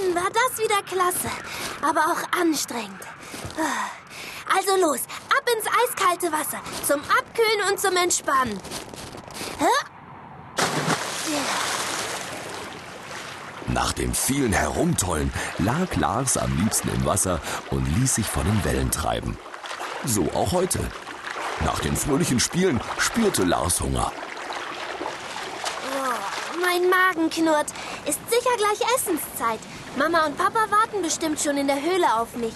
Mann, war das wieder klasse. Aber auch anstrengend. Also los, ab ins eiskalte Wasser. Zum Abkühlen und zum Entspannen. Nach dem vielen Herumtollen lag Lars am liebsten im Wasser und ließ sich von den Wellen treiben. So auch heute. Nach den fröhlichen Spielen spürte Lars Hunger. Mein Magen knurrt. Ist sicher gleich Essenszeit. Mama und Papa warten bestimmt schon in der Höhle auf mich.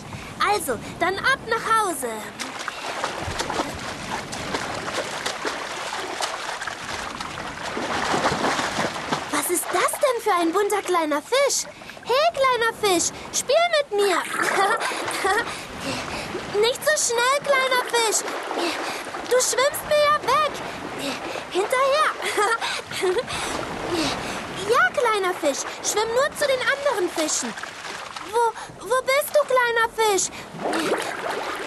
Also, dann ab nach Hause. Was ist das denn für ein bunter kleiner Fisch? Hey, kleiner Fisch, spiel mit mir. Nicht so schnell, kleiner Fisch. Du schwimmst mir ja weg. Hinterher. Ja, kleiner Fisch, schwimm nur zu den anderen Fischen. Wo, wo bist du, kleiner Fisch?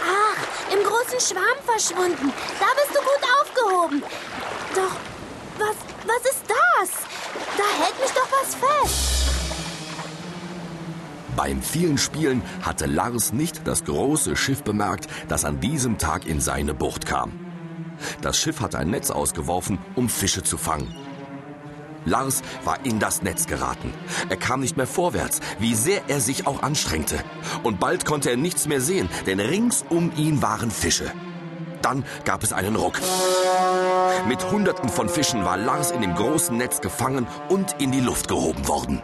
Ach, im großen Schwarm verschwunden. Da bist du gut aufgehoben. Doch, was, was ist das? Da hält mich doch was fest. Beim vielen Spielen hatte Lars nicht das große Schiff bemerkt, das an diesem Tag in seine Bucht kam. Das Schiff hatte ein Netz ausgeworfen, um Fische zu fangen. Lars war in das Netz geraten. Er kam nicht mehr vorwärts, wie sehr er sich auch anstrengte. Und bald konnte er nichts mehr sehen, denn rings um ihn waren Fische. Dann gab es einen Ruck. Mit Hunderten von Fischen war Lars in dem großen Netz gefangen und in die Luft gehoben worden.